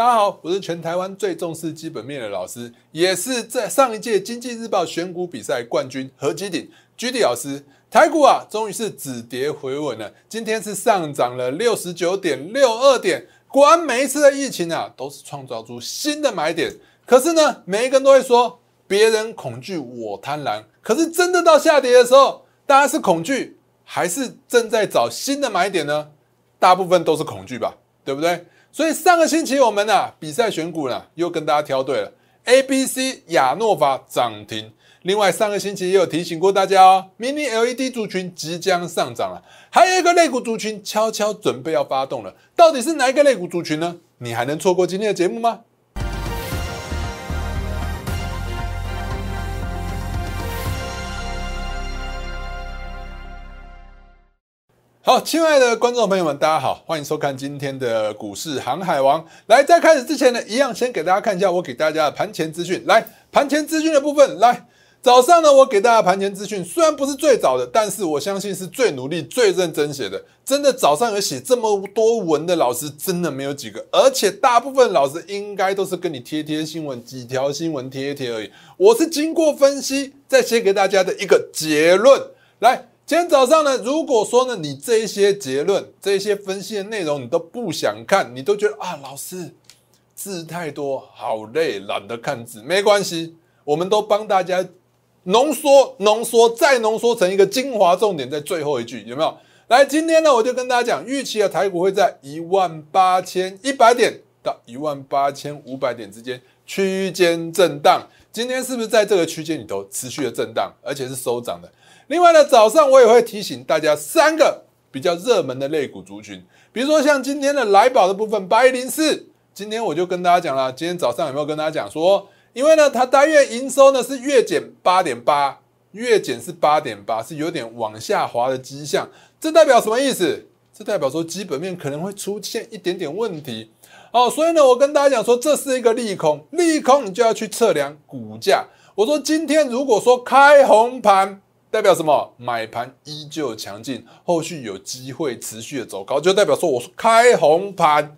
大家好，我是全台湾最重视基本面的老师，也是在上一届经济日报选股比赛冠军何基鼎居 D 老师。台股啊，终于是止跌回稳了，今天是上涨了六十九点六二点。果然每一次的疫情啊，都是创造出新的买点。可是呢，每一个人都会说别人恐惧，我贪婪。可是真的到下跌的时候，大家是恐惧，还是正在找新的买点呢？大部分都是恐惧吧，对不对？所以上个星期我们呢比赛选股呢又跟大家挑对了，A、B、C 亚诺法涨停。另外上个星期也有提醒过大家哦，Mini LED 族群即将上涨了，还有一个类股族群悄悄准备要发动了，到底是哪一个类股族群呢？你还能错过今天的节目吗？好，亲爱的观众朋友们，大家好，欢迎收看今天的股市航海王。来，在开始之前呢，一样先给大家看一下我给大家的盘前资讯。来，盘前资讯的部分，来，早上呢，我给大家盘前资讯，虽然不是最早的，但是我相信是最努力、最认真写的。真的早上有写这么多文的老师，真的没有几个，而且大部分老师应该都是跟你贴贴新闻，几条新闻贴贴而已。我是经过分析，再写给大家的一个结论。来。今天早上呢，如果说呢，你这一些结论、这一些分析的内容你都不想看，你都觉得啊，老师字太多，好累，懒得看字，没关系，我们都帮大家浓缩、浓缩再浓缩成一个精华重点，在最后一句有没有？来，今天呢，我就跟大家讲，预期的台股会在一万八千一百点到一万八千五百点之间区间震荡。今天是不是在这个区间里头持续的震荡，而且是收涨的？另外呢，早上我也会提醒大家三个比较热门的类股族群，比如说像今天的来宝的部分八一零四，今天我就跟大家讲了，今天早上有没有跟大家讲说，因为呢它单月营收呢是月减八点八，月减是八点八，是有点往下滑的迹象，这代表什么意思？这代表说基本面可能会出现一点点问题哦，所以呢，我跟大家讲说这是一个利空，利空你就要去测量股价。我说今天如果说开红盘。代表什么？买盘依旧强劲，后续有机会持续的走高，就代表说我开红盘，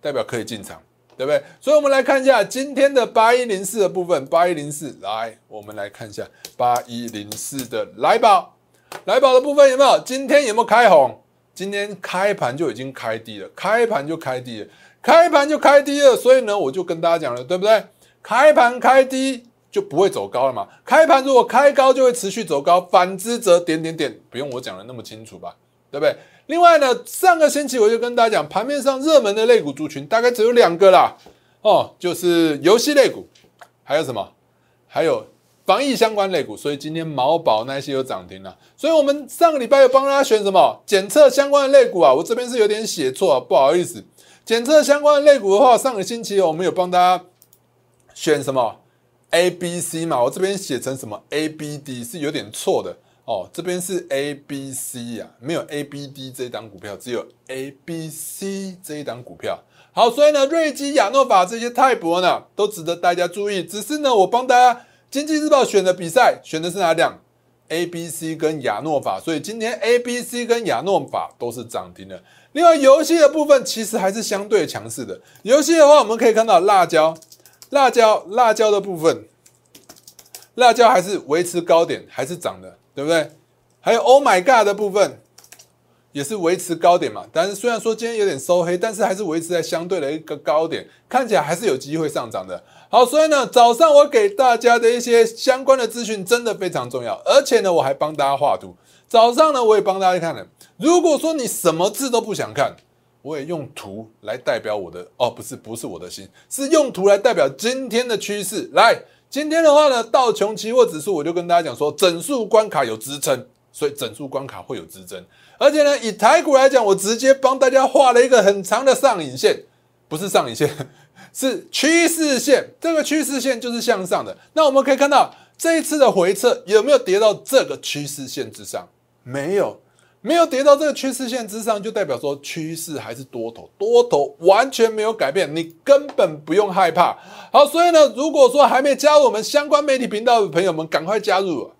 代表可以进场，对不对？所以，我们来看一下今天的八一零四的部分。八一零四，来，我们来看一下八一零四的来宝，来宝的部分有没有？今天有没有开红？今天开盘就已经开低了，开盘就开低了，开盘就开低了。所以呢，我就跟大家讲了，对不对？开盘开低。就不会走高了嘛？开盘如果开高，就会持续走高；反之则点点点，不用我讲的那么清楚吧？对不对？另外呢，上个星期我就跟大家讲，盘面上热门的类股族群大概只有两个啦，哦，就是游戏类股，还有什么？还有防疫相关类股。所以今天毛宝那些有涨停了。所以我们上个礼拜又帮大家选什么？检测相关的类股啊，我这边是有点写错，啊不好意思。检测相关的类股的话，上个星期我们有帮大家选什么？A、B、C 嘛，我这边写成什么 A、B、D 是有点错的哦。这边是 A、B、C 呀，没有 A、B、D 这一档股票，只有 A、B、C 这一档股票。好，所以呢，瑞基、亚诺法这些泰博呢，都值得大家注意。只是呢，我帮大家经济日报选的比赛，选的是哪两？A、B、C 跟亚诺法。所以今天 A、B、C 跟亚诺法都是涨停的。另外，游戏的部分其实还是相对强势的。游戏的话，我们可以看到辣椒。辣椒，辣椒的部分，辣椒还是维持高点，还是涨的，对不对？还有 Oh my God 的部分，也是维持高点嘛。但是虽然说今天有点收黑，但是还是维持在相对的一个高点，看起来还是有机会上涨的。好，所以呢，早上我给大家的一些相关的资讯真的非常重要，而且呢，我还帮大家画图。早上呢，我也帮大家看了。如果说你什么字都不想看，我也用图来代表我的哦，不是不是我的心，是用图来代表今天的趋势。来，今天的话呢，道琼期货指数，我就跟大家讲说，整数关卡有支撑，所以整数关卡会有支撑。而且呢，以台股来讲，我直接帮大家画了一个很长的上影线，不是上影线，是趋势线。这个趋势线就是向上的。那我们可以看到，这一次的回撤有没有跌到这个趋势线之上？没有。没有跌到这个趋势线之上，就代表说趋势还是多头，多头完全没有改变，你根本不用害怕。好，所以呢，如果说还没加入我们相关媒体频道的朋友们，赶快加入。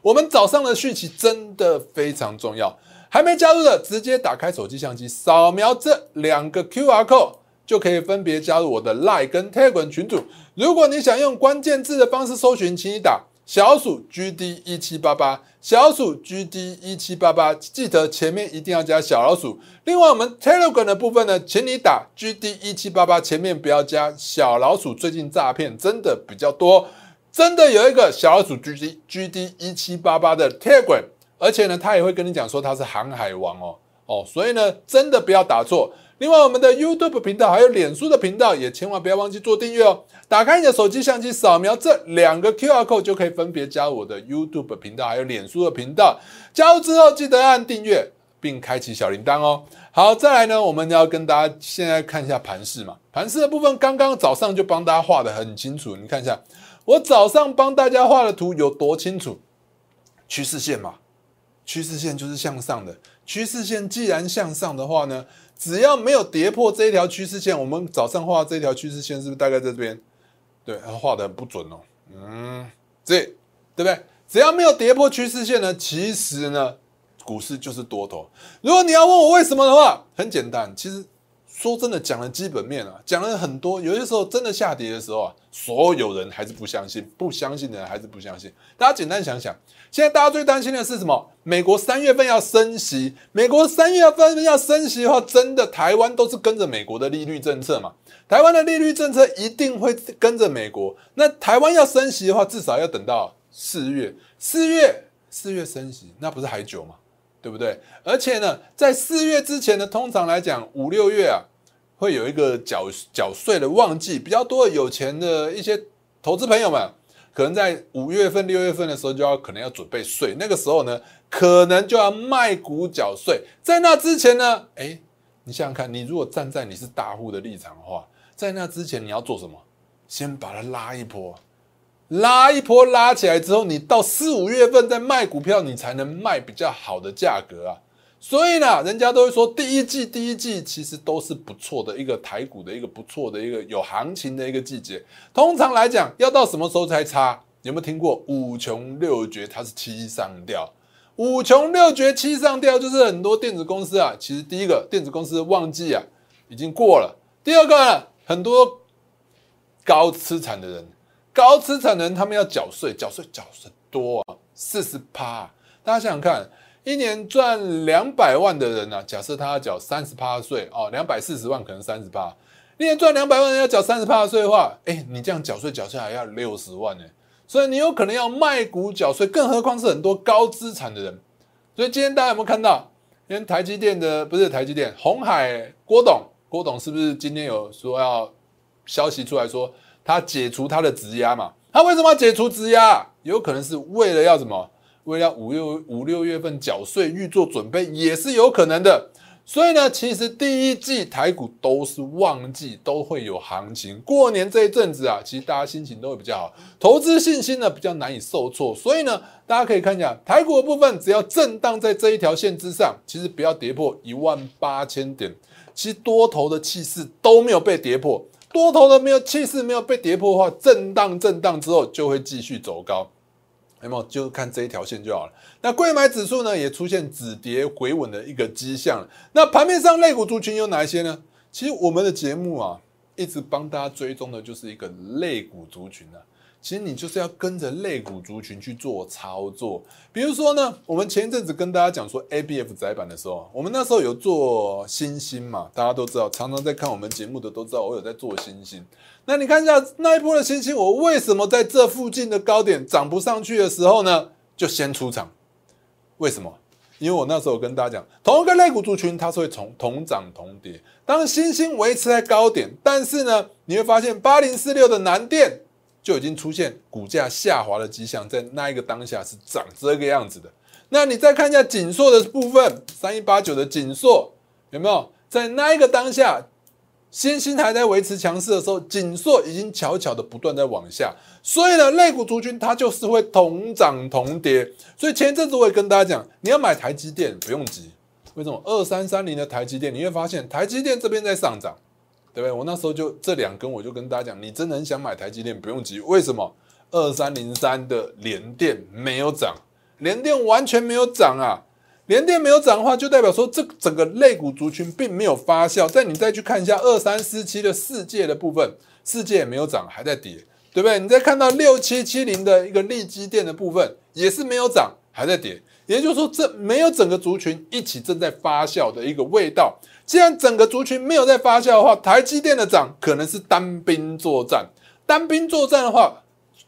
我们早上的讯息真的非常重要，还没加入的，直接打开手机相机，扫描这两个 Q R code，就可以分别加入我的 Line 跟 Tag 轮群组。如果你想用关键字的方式搜寻，请你打小鼠 GD 一七八八，小老鼠 GD 一七八八，记得前面一定要加小老鼠。另外，我们 Telegram 的部分呢，请你打 GD 一七八八，前面不要加小老鼠。最近诈骗真的比较多，真的有一个小老鼠 GD GD 一七八八的 Telegram，而且呢，他也会跟你讲说他是航海王哦哦，所以呢，真的不要打错。另外，我们的 YouTube 频道还有脸书的频道，也千万不要忘记做订阅哦。打开你的手机相机，扫描这两个 QR code，就可以分别加入我的 YouTube 频道还有脸书的频道。加入之后，记得按订阅并开启小铃铛哦。好，再来呢，我们要跟大家现在看一下盘势嘛。盘势的部分，刚刚早上就帮大家画的很清楚，你看一下，我早上帮大家画的图有多清楚？趋势线嘛，趋势线就是向上的。趋势线既然向上的话呢？只要没有跌破这一条趋势线，我们早上画这条趋势线是不是大概在这边？对，画的很不准哦。嗯，这对不对？只要没有跌破趋势线呢，其实呢，股市就是多头。如果你要问我为什么的话，很简单，其实。说真的，讲了基本面啊，讲了很多。有些时候真的下跌的时候啊，所有人还是不相信，不相信的人还是不相信。大家简单想想，现在大家最担心的是什么？美国三月份要升息，美国三月份要升息的话，真的台湾都是跟着美国的利率政策嘛？台湾的利率政策一定会跟着美国。那台湾要升息的话，至少要等到四月，四月四月升息，那不是还久吗？对不对？而且呢，在四月之前呢，通常来讲，五六月啊。会有一个缴缴税的旺季，比较多有钱的一些投资朋友们，可能在五月份、六月份的时候就要可能要准备税，那个时候呢，可能就要卖股缴税。在那之前呢，哎，你想想看，你如果站在你是大户的立场的话，在那之前你要做什么？先把它拉一波，拉一波拉起来之后，你到四五月份再卖股票，你才能卖比较好的价格啊。所以呢，人家都会说第一季、第一季其实都是不错的一个台股的一个不错的一个有行情的一个季节。通常来讲，要到什么时候才差？有没有听过五穷六绝？它是七上吊。五穷六绝七上吊，就是很多电子公司啊，其实第一个电子公司的旺季啊已经过了。第二个，很多高资产的人，高资产的人他们要缴税，缴税缴税多啊，四十趴。大家想想看。一年赚两百万的人呢，假设他要缴三十趴税哦，两百四十万可能三十趴。一年赚两百万要缴三十趴税的话，哎，你这样缴税缴下来要六十万呢，所以你有可能要卖股缴税，更何况是很多高资产的人。所以今天大家有没有看到？因为台积电的不是台积电，红海郭董，郭董是不是今天有说要消息出来说他解除他的质押嘛？他为什么要解除质押？有可能是为了要什么？为了五六五六月份缴税预做准备也是有可能的，所以呢，其实第一季台股都是旺季，都会有行情。过年这一阵子啊，其实大家心情都会比较好，投资信心呢比较难以受挫。所以呢，大家可以看一下台股的部分，只要震荡在这一条线之上，其实不要跌破一万八千点，其实多头的气势都没有被跌破，多头的没有气势没有被跌破的话，震荡震荡之后就会继续走高。那么就看这一条线就好了。那贵买指数呢，也出现止跌回稳的一个迹象。那盘面上类股族群有哪一些呢？其实我们的节目啊，一直帮大家追踪的就是一个类股族群啊。其实你就是要跟着类股族群去做操作，比如说呢，我们前一阵子跟大家讲说 A B F 窄板的时候，我们那时候有做星星嘛，大家都知道，常常在看我们节目的都知道我有在做星星。那你看一下那一波的星星，我为什么在这附近的高点涨不上去的时候呢，就先出场？为什么？因为我那时候跟大家讲，同一个类股族群它是会从同涨同跌，当星星维持在高点，但是呢，你会发现八零四六的南电。就已经出现股价下滑的迹象，在那一个当下是长这个样子的。那你再看一下紧缩的部分，三一八九的紧缩有没有在那一个当下，新兴还在维持强势的时候，紧缩已经悄悄的不断在往下。所以呢，类股族群它就是会同涨同跌。所以前一阵子我也跟大家讲，你要买台积电不用急，为什么？二三三零的台积电，你会发现台积电这边在上涨。对不对？我那时候就这两根，我就跟大家讲，你真的很想买台积电，不用急。为什么？二三零三的联电没有涨，联电完全没有涨啊！联电没有涨的话，就代表说这整个类股族群并没有发酵。再你再去看一下二三四七的世界的部分，世界也没有涨，还在跌，对不对？你再看到六七七零的一个利基电的部分，也是没有涨，还在跌。也就是说，这没有整个族群一起正在发酵的一个味道。既然整个族群没有在发酵的话，台积电的涨可能是单兵作战，单兵作战的话，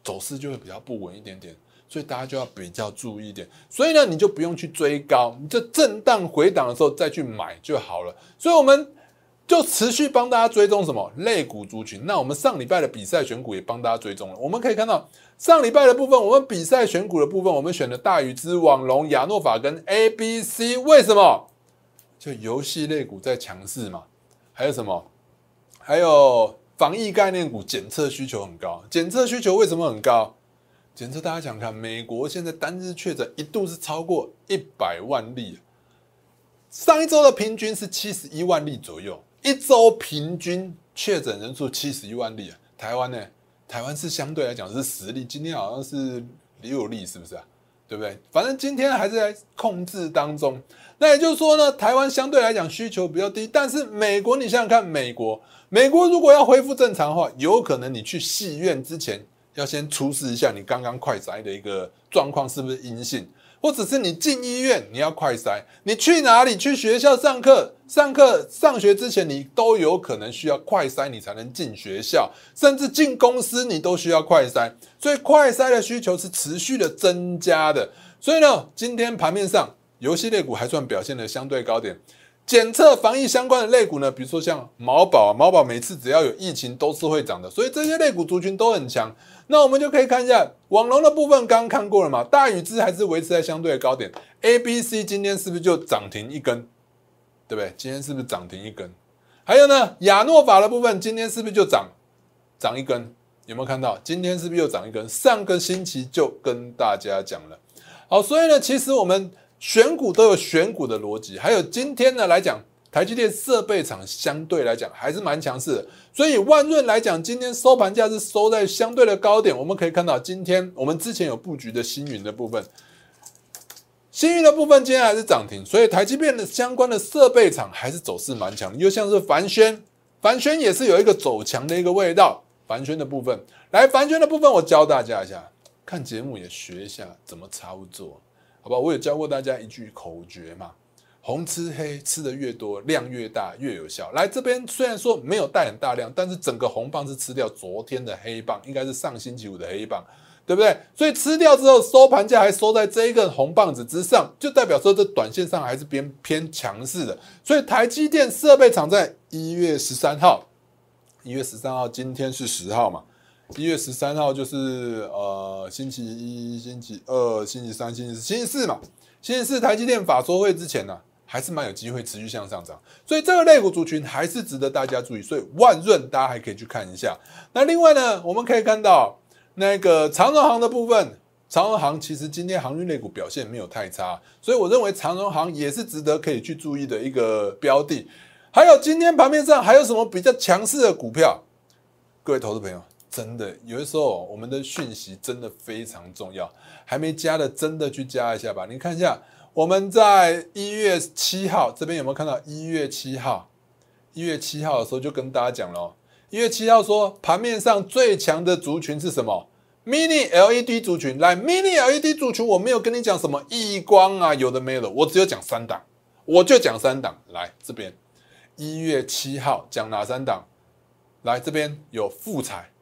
走势就会比较不稳一点点。所以大家就要比较注意一点，所以呢，你就不用去追高，你就震荡回档的时候再去买就好了。所以我们就持续帮大家追踪什么类股族群。那我们上礼拜的比赛选股也帮大家追踪了。我们可以看到上礼拜的部分，我们比赛选股的部分，我们选的大禹之、网龙、亚诺法跟 A、B、C，为什么？就游戏类股在强势嘛？还有什么？还有防疫概念股，检测需求很高。检测需求为什么很高？检测大家想看，美国现在单日确诊一度是超过一百万例，上一周的平均是七十一万例左右，一周平均确诊人数七十一万例。台湾呢？台湾是相对来讲是十例，今天好像是六例，是不是啊？对不对？反正今天还是在控制当中。那也就是说呢，台湾相对来讲需求比较低，但是美国，你想想看，美国，美国如果要恢复正常的话，有可能你去戏院之前。要先出示一下你刚刚快筛的一个状况是不是阴性，或者是你进医院你要快筛，你去哪里去学校上课，上课上学之前你都有可能需要快筛，你才能进学校，甚至进公司你都需要快筛，所以快筛的需求是持续的增加的。所以呢，今天盘面上游戏类股还算表现的相对高点。检测防疫相关的类股呢，比如说像毛宝，毛宝每次只要有疫情都是会涨的，所以这些类股族群都很强。那我们就可以看一下网龙的部分，刚刚看过了嘛？大宇资还是维持在相对的高点，A、B、C 今天是不是就涨停一根？对不对？今天是不是涨停一根？还有呢，亚诺法的部分今天是不是就涨涨一根？有没有看到？今天是不是又涨一根？上个星期就跟大家讲了。好，所以呢，其实我们。选股都有选股的逻辑，还有今天呢来讲，台积电设备厂相对来讲还是蛮强势的，所以万润来讲，今天收盘价是收在相对的高点。我们可以看到，今天我们之前有布局的星云的部分，星云的部分今天还是涨停，所以台积电的相关的设备厂还是走势蛮强。又像是凡轩，凡轩也是有一个走强的一个味道。凡轩的部分，来凡轩的部分，我教大家一下，看节目也学一下怎么操作。好吧，我也教过大家一句口诀嘛，红吃黑，吃的越多，量越大，越有效。来这边虽然说没有带很大量，但是整个红棒是吃掉昨天的黑棒，应该是上星期五的黑棒，对不对？所以吃掉之后，收盘价还收在这一根红棒子之上，就代表说这短线上还是偏偏强势的。所以台积电设备厂在一月十三号，一月十三号，今天是十号嘛。一月十三号就是呃星期一、星期二、星期三、星期四、星期四嘛。星期四台积电法说会之前呢，还是蛮有机会持续向上涨，所以这个类股族群还是值得大家注意。所以万润大家还可以去看一下。那另外呢，我们可以看到那个长荣行的部分，长荣行其实今天航运类股表现没有太差，所以我认为长荣行也是值得可以去注意的一个标的。还有今天盘面上还有什么比较强势的股票？各位投资朋友。真的，有的时候我们的讯息真的非常重要。还没加的，真的去加一下吧。你看一下，我们在一月七号这边有没有看到？一月七号，一月七号的时候就跟大家讲了。一月七号说盘面上最强的族群是什么？Mini LED 族群。来，Mini LED 族群，我没有跟你讲什么异光啊，有的没有的，我只有讲三档，我就讲三档。来这边，一月七号讲哪三档？来这边有富彩。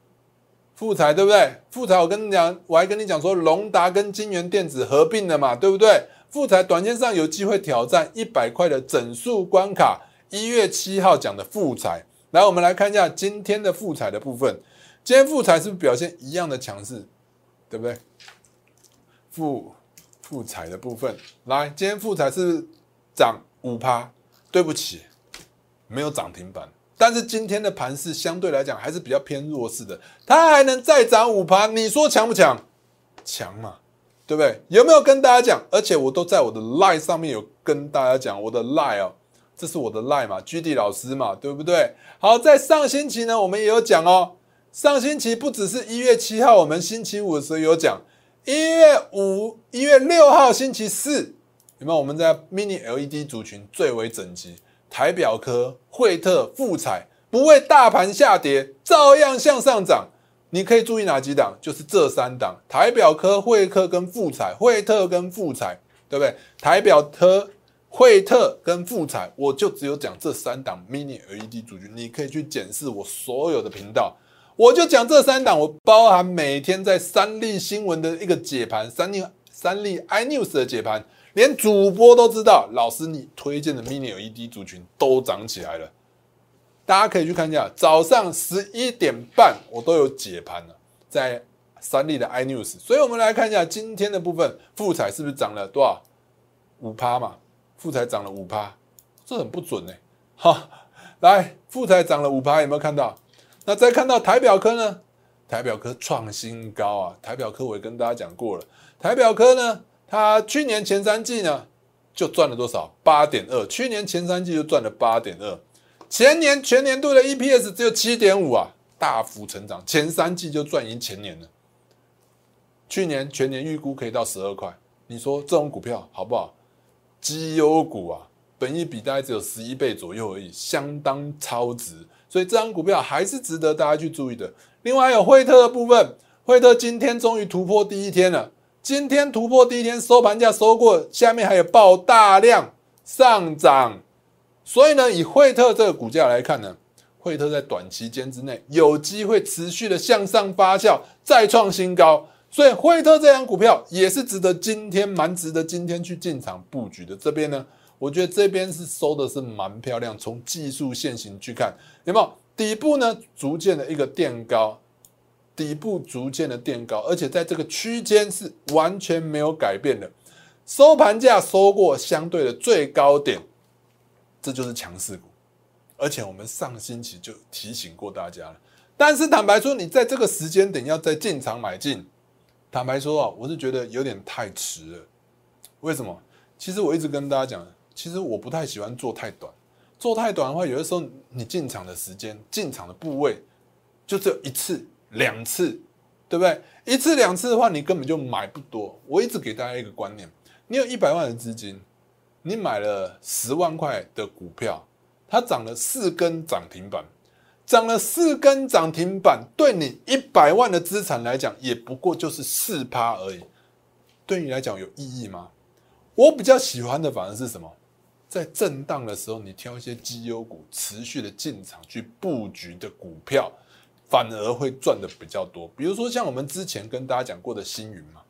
富彩对不对？富彩我跟你讲，我还跟你讲说，龙达跟金源电子合并了嘛，对不对？富彩短线上有机会挑战一百块的整数关卡。一月七号讲的富彩，来，我们来看一下今天的复彩的部分。今天复彩是不是表现一样的强势？对不对？复复彩的部分，来，今天复彩是涨五趴，对不起，没有涨停板。但是今天的盘势相对来讲还是比较偏弱势的，它还能再涨五趴，你说强不强？强嘛，对不对？有没有跟大家讲？而且我都在我的 line 上面有跟大家讲，我的 line 哦，这是我的 line 嘛，G D 老师嘛，对不对？好，在上星期呢，我们也有讲哦。上星期不只是一月七号，我们星期五的时候有讲，一月五、一月六号星期四有没有？我们在 Mini LED 族群最为整齐，台表科、惠特、富彩不为大盘下跌，照样向上涨。你可以注意哪几档？就是这三档：台表科、惠特跟富彩，惠特跟富彩，对不对？台表科、惠特跟富彩，我就只有讲这三档 Mini LED 族群。你可以去检视我所有的频道，我就讲这三档。我包含每天在三立新闻的一个解盘，三立三立 iNews 的解盘，连主播都知道，老师你推荐的 Mini LED 族群都涨起来了。大家可以去看一下，早上十一点半我都有解盘了，在三立的 iNews。所以我们来看一下今天的部分，富彩是不是涨了多少？五趴嘛，富彩涨了五趴，这很不准呢。好，来，富彩涨了五趴，有没有看到？那再看到台表科呢？台表科创新高啊！台表科我也跟大家讲过了，台表科呢，它去年前三季呢就赚了多少？八点二，去年前三季就赚了八点二。前年全年度的 EPS 只有七点五啊，大幅成长，前三季就赚赢前年了。去年全年预估可以到十二块，你说这种股票好不好？绩优股啊，本益比大概只有十一倍左右而已，相当超值，所以这张股票还是值得大家去注意的。另外还有惠特的部分，惠特今天终于突破第一天了，今天突破第一天收盘价收过，下面还有爆大量上涨。所以呢，以惠特这个股价来看呢，惠特在短期间之内有机会持续的向上发酵，再创新高。所以惠特这张股票也是值得今天蛮值得今天去进场布局的。这边呢，我觉得这边是收的是蛮漂亮。从技术线型去看，有没有底部呢？逐渐的一个垫高，底部逐渐的垫高，而且在这个区间是完全没有改变的。收盘价收过相对的最高点。这就是强势股，而且我们上星期就提醒过大家了。但是坦白说，你在这个时间点要再进场买进，坦白说啊，我是觉得有点太迟了。为什么？其实我一直跟大家讲，其实我不太喜欢做太短。做太短的话，有的时候你进场的时间、进场的部位就只有一次、两次，对不对？一次两次的话，你根本就买不多。我一直给大家一个观念：你有一百万的资金。你买了十万块的股票，它涨了四根涨停板，涨了四根涨停板，对你一百万的资产来讲，也不过就是四趴而已。对你来讲有意义吗？我比较喜欢的反而是什么？在震荡的时候，你挑一些绩优股，持续的进场去布局的股票，反而会赚的比较多。比如说像我们之前跟大家讲过的星云嘛。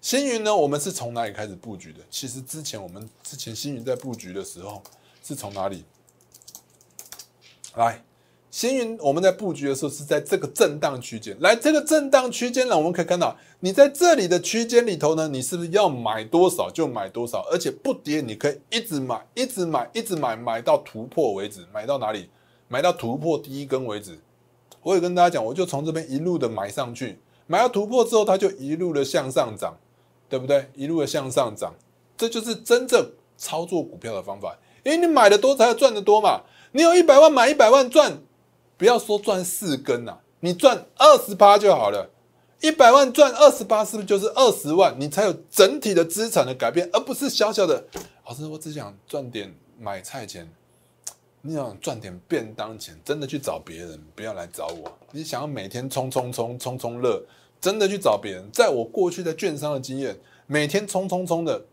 星云呢？我们是从哪里开始布局的？其实之前我们之前星云在布局的时候是从哪里来？星云我们在布局的时候是在这个震荡区间。来，这个震荡区间呢，我们可以看到，你在这里的区间里头呢，你是不是要买多少就买多少，而且不跌，你可以一直买，一直买，一直买，买到突破为止。买到哪里？买到突破第一根为止。我也跟大家讲，我就从这边一路的买上去，买到突破之后，它就一路的向上涨。对不对？一路的向上涨，这就是真正操作股票的方法。因为你买的多才赚的多嘛。你有一百万买一百万赚，不要说赚四根呐，你赚二十八就好了。一百万赚二十八，是不是就是二十万？你才有整体的资产的改变，而不是小小的。老师，我只想赚点买菜钱，你想赚点便当钱，真的去找别人，不要来找我。你想要每天冲冲冲冲冲乐。真的去找别人，在我过去的券商的经验，每天冲冲冲的，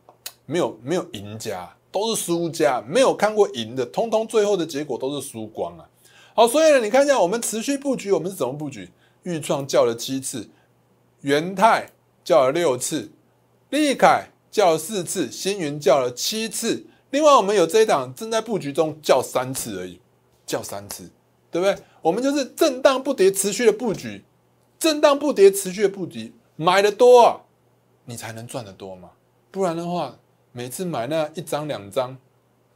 没有没有赢家，都是输家，没有看过赢的，通通最后的结果都是输光啊。好，所以呢，你看一下我们持续布局，我们是怎么布局？豫创叫了七次，元泰叫了六次，利凯叫了四次，星云叫了七次，另外我们有这一档正在布局中，叫三次而已，叫三次，对不对？我们就是震荡不跌，持续的布局。震荡不跌，持续的布局，买的多啊，你才能赚得多嘛。不然的话，每次买那一张两张，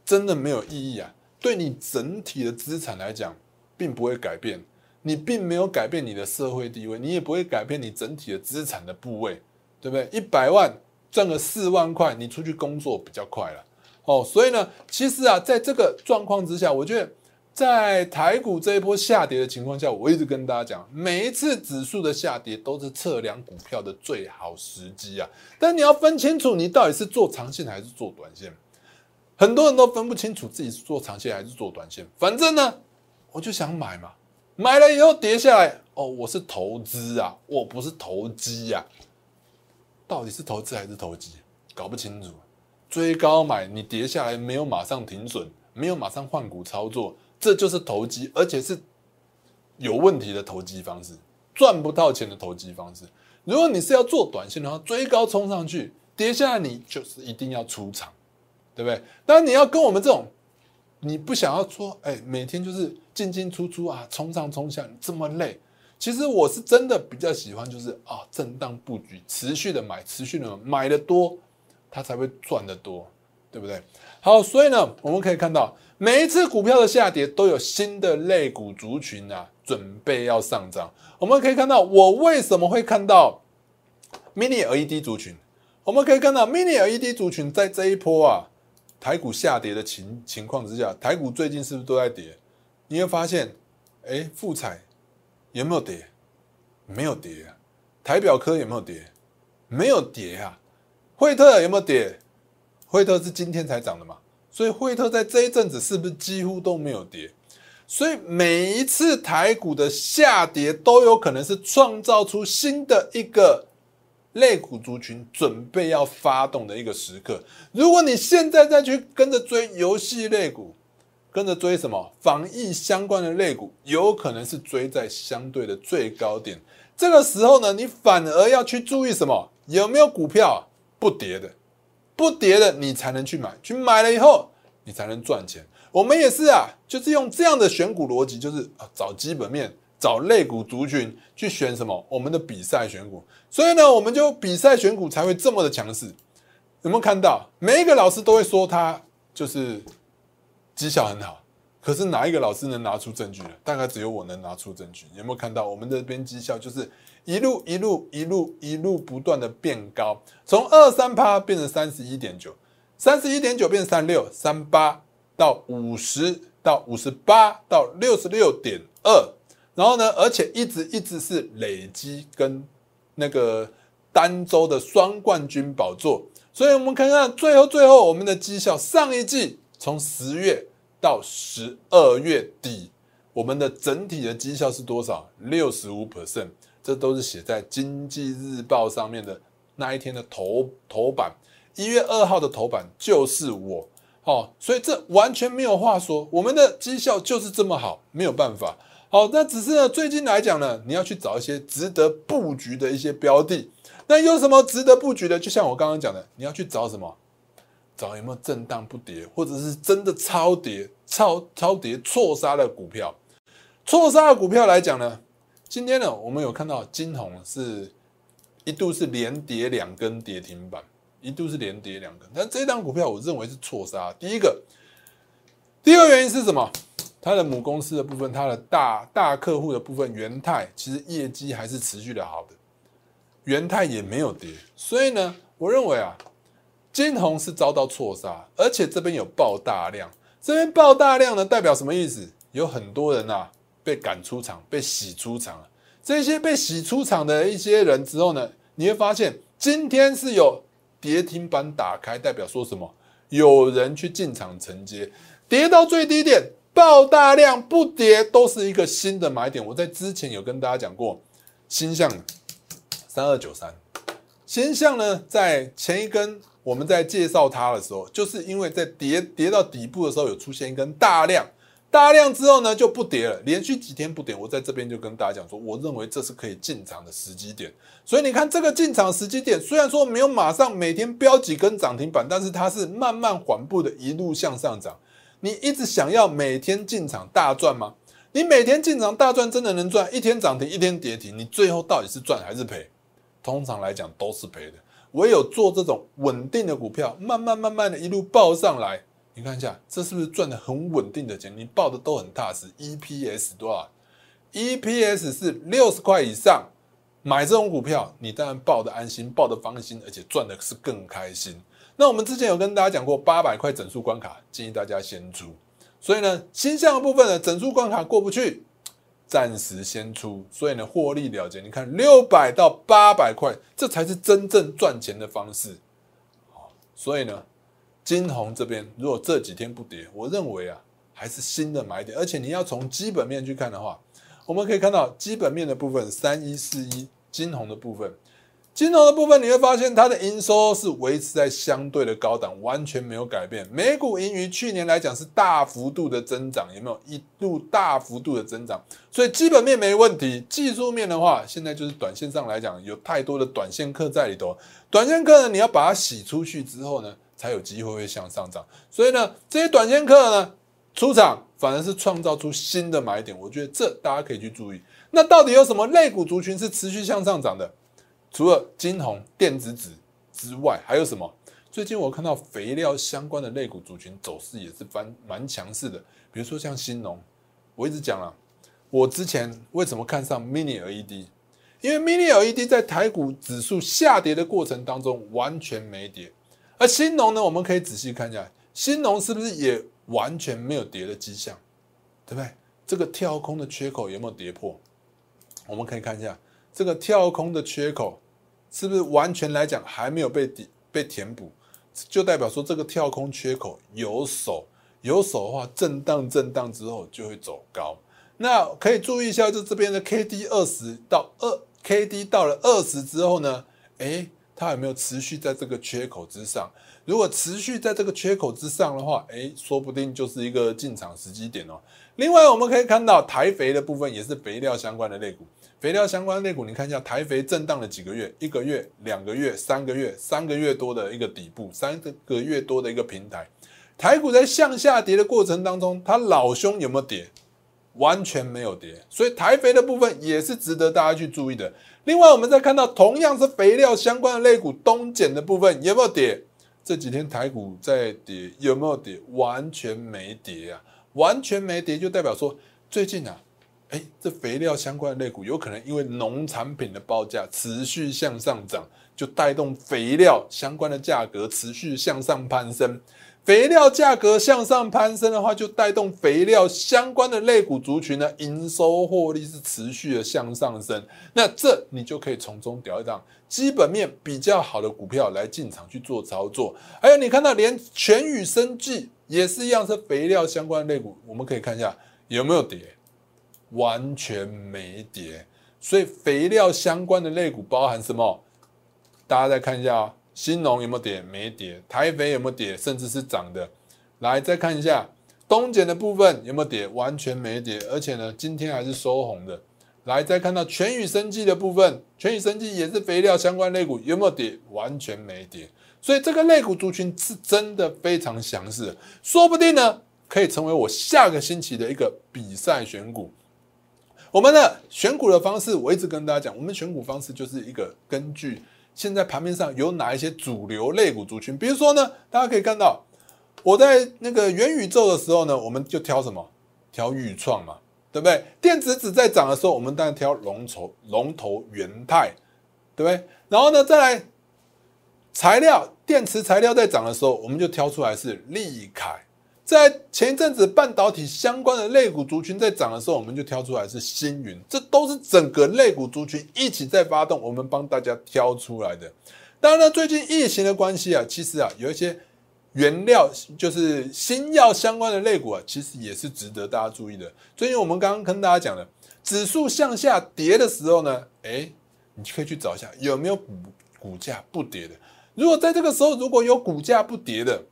真的没有意义啊。对你整体的资产来讲，并不会改变。你并没有改变你的社会地位，你也不会改变你整体的资产的部位，对不对？一百万赚个四万块，你出去工作比较快了哦。所以呢，其实啊，在这个状况之下，我觉得在台股这一波下跌的情况下，我一直跟大家讲，每一次指数的下跌都是测量股票的最好时机啊。但你要分清楚，你到底是做长线还是做短线。很多人都分不清楚自己是做长线还是做短线。反正呢，我就想买嘛，买了以后跌下来，哦，我是投资啊，我不是投机呀。到底是投资还是投机？搞不清楚。追高买，你跌下来没有马上停损，没有马上换股操作。这就是投机，而且是有问题的投机方式，赚不到钱的投机方式。如果你是要做短线的话，追高冲上去，跌下来你就是一定要出场，对不对？当你要跟我们这种，你不想要说，哎，每天就是进进出出啊，冲上冲下这么累。其实我是真的比较喜欢，就是啊，震荡布局，持续的买，持续的买的多，它才会赚得多，对不对？好，所以呢，我们可以看到。每一次股票的下跌，都有新的类股族群啊，准备要上涨。我们可以看到，我为什么会看到 mini LED 族群？我们可以看到 mini LED 族群在这一波啊，台股下跌的情情况之下，台股最近是不是都在跌？你会发现，哎，富彩有没有跌？没有跌啊。台表科有没有跌？没有跌啊。惠特有没有跌？惠特是今天才涨的嘛？所以惠特在这一阵子是不是几乎都没有跌？所以每一次台股的下跌都有可能是创造出新的一个类股族群准备要发动的一个时刻。如果你现在再去跟着追游戏类股，跟着追什么防疫相关的类股，有可能是追在相对的最高点。这个时候呢，你反而要去注意什么？有没有股票不跌的？不跌的，你才能去买，去买了以后，你才能赚钱。我们也是啊，就是用这样的选股逻辑，就是，找基本面，找类股族群去选什么我们的比赛选股。所以呢，我们就比赛选股才会这么的强势。有没有看到？每一个老师都会说他就是绩效很好。可是哪一个老师能拿出证据呢？大概只有我能拿出证据。有没有看到我们这边绩效就是一路一路一路一路不断的变高，从二三趴变成三十一点九，三十一点九变三六三八到五十到五十八到六十六点二，然后呢，而且一直一直是累积跟那个单周的双冠军宝座。所以我们看看最后最后我们的绩效，上一季从十月。到十二月底，我们的整体的绩效是多少？六十五 percent，这都是写在经济日报上面的那一天的头头版。一月二号的头版就是我，好，所以这完全没有话说，我们的绩效就是这么好，没有办法。好，那只是呢，最近来讲呢，你要去找一些值得布局的一些标的。那有什么值得布局的？就像我刚刚讲的，你要去找什么？找有没有震荡不跌，或者是真的超跌、超超跌错杀的股票。错杀的股票来讲呢，今天呢，我们有看到金红是一度是连跌两根跌停板，一度是连跌两根。但这档股票我认为是错杀。第一个，第二个原因是什么？它的母公司的部分，它的大大客户的部分，元泰其实业绩还是持续的好的，元泰也没有跌。所以呢，我认为啊。金红是遭到错杀，而且这边有爆大量，这边爆大量呢，代表什么意思？有很多人呐被赶出场，被洗出场了。这些被洗出场的一些人之后呢，你会发现今天是有跌停板打开，代表说什么？有人去进场承接，跌到最低点爆大量，不跌都是一个新的买点。我在之前有跟大家讲过，新向三二九三，新向呢在前一根。我们在介绍它的时候，就是因为在跌跌到底部的时候有出现一根大量，大量之后呢就不跌了，连续几天不跌。我在这边就跟大家讲说，我认为这是可以进场的时机点。所以你看这个进场时机点，虽然说没有马上每天飙几根涨停板，但是它是慢慢缓步的一路向上涨。你一直想要每天进场大赚吗？你每天进场大赚真的能赚？一天涨停一天跌停，你最后到底是赚还是赔？通常来讲都是赔的。唯有做这种稳定的股票，慢慢慢慢的一路报上来，你看一下，这是不是赚的很稳定的钱？你报的都很踏实。EPS 多少？EPS 是六十块以上，买这种股票，你当然报的安心，报的放心，而且赚的是更开心。那我们之前有跟大家讲过，八百块整数关卡，建议大家先出。所以呢，新项的部分呢，整数关卡过不去，暂时先出，所以呢，获利了结。你看六百到八百块，这才是真正赚钱的方式。所以呢，金红这边如果这几天不跌，我认为啊，还是新的买点。而且你要从基本面去看的话，我们可以看到基本面的部分，三一四一金红的部分。金融的部分，你会发现它的营收是维持在相对的高档，完全没有改变。每股盈余去年来讲是大幅度的增长，有没有一度大幅度的增长？所以基本面没问题。技术面的话，现在就是短线上来讲，有太多的短线客在里头。短线客呢，你要把它洗出去之后呢，才有机会会向上涨。所以呢，这些短线客呢出场，反而是创造出新的买点。我觉得这大家可以去注意。那到底有什么类股族群是持续向上涨的？除了金红电子纸之外，还有什么？最近我看到肥料相关的类股族群走势也是蛮蛮强势的，比如说像新农，我一直讲了，我之前为什么看上 Mini LED？因为 Mini LED 在台股指数下跌的过程当中完全没跌，而新农呢，我们可以仔细看一下，新农是不是也完全没有跌的迹象？对不对？这个跳空的缺口有没有跌破？我们可以看一下。这个跳空的缺口是不是完全来讲还没有被底被填补？就代表说这个跳空缺口有手有手的话，震荡震荡之后就会走高。那可以注意一下，就这边的 K D 二十到二 K D 到了二十之后呢，诶，它有没有持续在这个缺口之上？如果持续在这个缺口之上的话，诶，说不定就是一个进场时机点哦。另外我们可以看到台肥的部分也是肥料相关的类股。肥料相关类股，你看一下台肥震荡了几个月，一个月、两个月、三个月、三个月多的一个底部，三个月多的一个平台。台股在向下跌的过程当中，它老兄有没有跌？完全没有跌，所以台肥的部分也是值得大家去注意的。另外，我们再看到同样是肥料相关的类股，东碱的部分有没有跌？这几天台股在跌，有没有跌？完全没跌啊，完全没跌，就代表说最近啊。哎，这肥料相关的类股有可能因为农产品的报价持续向上涨，就带动肥料相关的价格持续向上攀升。肥料价格向上攀升的话，就带动肥料相关的类股族群呢，营收获利是持续的向上升。那这你就可以从中找一档基本面比较好的股票来进场去做操作。还有你看到连全宇生技也是一样，是肥料相关的类股，我们可以看一下有没有跌。完全没跌，所以肥料相关的类股包含什么？大家再看一下啊，新农有没有跌？没跌。台肥有没有跌？甚至是涨的。来再看一下东碱的部分有没有跌？完全没跌，而且呢，今天还是收红的。来再看到全宇生技的部分，全宇生技也是肥料相关类股，有没有跌？完全没跌。所以这个类股族群是真的非常强势，说不定呢，可以成为我下个星期的一个比赛选股。我们的选股的方式，我一直跟大家讲，我们选股方式就是一个根据现在盘面上有哪一些主流类股族群，比如说呢，大家可以看到我在那个元宇宙的时候呢，我们就挑什么？挑宇创嘛，对不对？电子纸在涨的时候，我们当然挑龙头龙头元泰，对不对？然后呢，再来材料电池材料在涨的时候，我们就挑出来是利凯。在前一阵子半导体相关的类股族群在涨的时候，我们就挑出来是星云，这都是整个类股族群一起在发动，我们帮大家挑出来的。当然呢，最近疫情的关系啊，其实啊有一些原料就是新药相关的类股啊，其实也是值得大家注意的。最近我们刚刚跟大家讲的，指数向下跌的时候呢，哎，你可以去找一下有没有股股价不跌的。如果在这个时候如果有股价不跌的，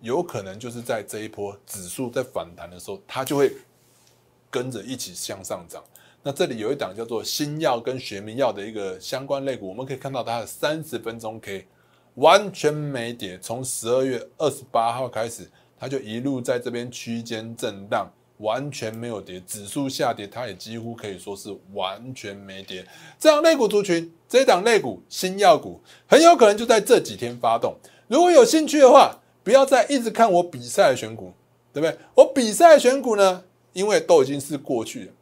有可能就是在这一波指数在反弹的时候，它就会跟着一起向上涨。那这里有一档叫做新药跟学名药的一个相关类股，我们可以看到它的三十分钟 K 完全没跌，从十二月二十八号开始，它就一路在这边区间震荡，完全没有跌。指数下跌，它也几乎可以说是完全没跌。这样类股族群，这一档类股新药股很有可能就在这几天发动。如果有兴趣的话，不要再一直看我比赛的选股，对不对？我比赛选股呢，因为都已经是过去了，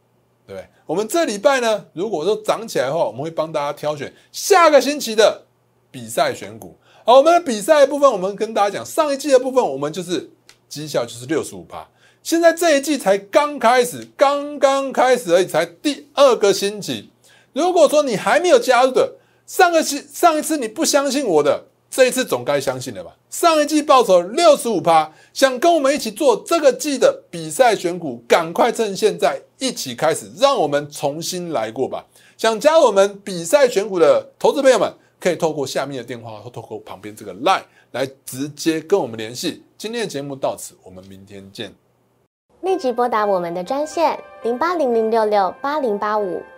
对不对？我们这礼拜呢，如果说涨起来的话，我们会帮大家挑选下个星期的比赛选股。好，我们的比赛的部分，我们跟大家讲，上一季的部分，我们就是绩效就是六十五趴，现在这一季才刚开始，刚刚开始而已，才第二个星期。如果说你还没有加入的，上个期上一次你不相信我的，这一次总该相信了吧？上一季报酬六十五趴，想跟我们一起做这个季的比赛选股，赶快趁现在一起开始，让我们重新来过吧！想加入我们比赛选股的投资朋友们，可以透过下面的电话或透过旁边这个 line 来直接跟我们联系。今天的节目到此，我们明天见。立即拨打我们的专线零八零零六六八零八五。